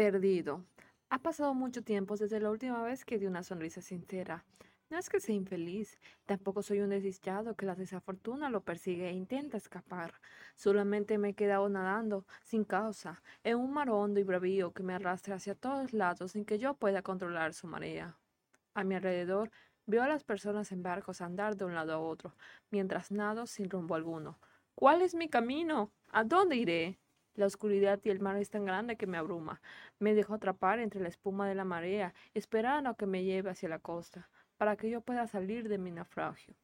Perdido. Ha pasado mucho tiempo desde la última vez que di una sonrisa sincera. No es que sea infeliz, tampoco soy un desdichado que la desafortuna lo persigue e intenta escapar. Solamente me he quedado nadando, sin causa, en un mar hondo y bravío que me arrastra hacia todos lados sin que yo pueda controlar su marea. A mi alrededor veo a las personas en barcos andar de un lado a otro, mientras nado sin rumbo alguno. ¿Cuál es mi camino? ¿A dónde iré? La oscuridad y el mar es tan grande que me abruma. Me dejo atrapar entre la espuma de la marea, esperando a que me lleve hacia la costa para que yo pueda salir de mi naufragio.